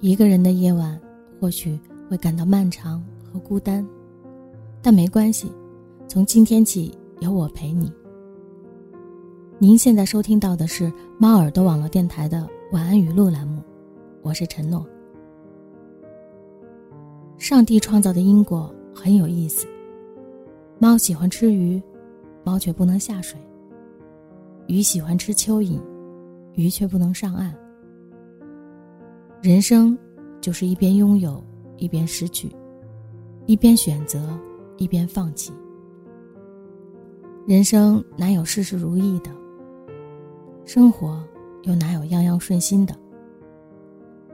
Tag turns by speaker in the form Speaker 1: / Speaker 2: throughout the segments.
Speaker 1: 一个人的夜晚，或许会感到漫长和孤单，但没关系，从今天起有我陪你。您现在收听到的是猫耳朵网络电台的晚安语录栏目，我是陈诺。上帝创造的因果很有意思，猫喜欢吃鱼，猫却不能下水；鱼喜欢吃蚯蚓，鱼却不能上岸。人生就是一边拥有，一边失去；一边选择，一边放弃。人生哪有事事如意的？生活又哪有样样顺心的？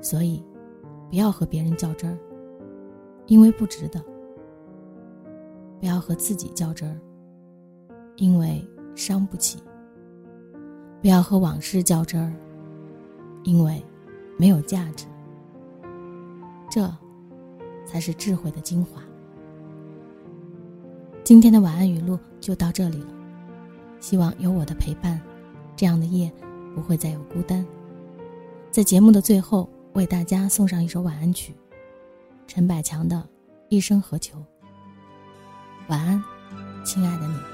Speaker 1: 所以，不要和别人较真儿，因为不值得；不要和自己较真儿，因为伤不起；不要和往事较真儿，因为。没有价值，这才是智慧的精华。今天的晚安语录就到这里了，希望有我的陪伴，这样的夜不会再有孤单。在节目的最后，为大家送上一首晚安曲，陈百强的《一生何求》。晚安，亲爱的你。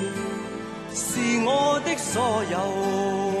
Speaker 2: 是我的所有。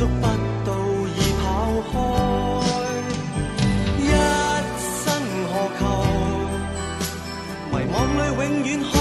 Speaker 2: 捉不到，已跑开。一生何求？迷惘里，永远。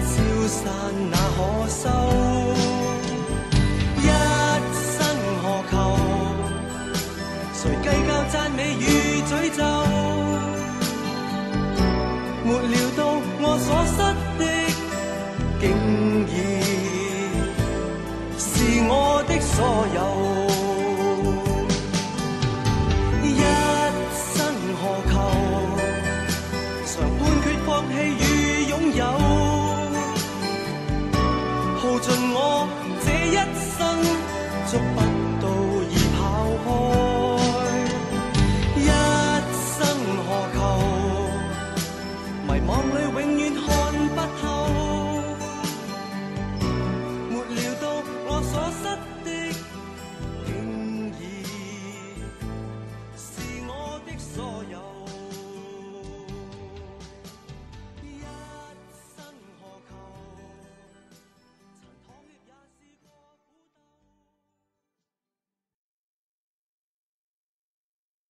Speaker 2: 消散那可收？一生何求？谁计较赞美与诅咒？没料到我所失的，竟然是我的所有。to find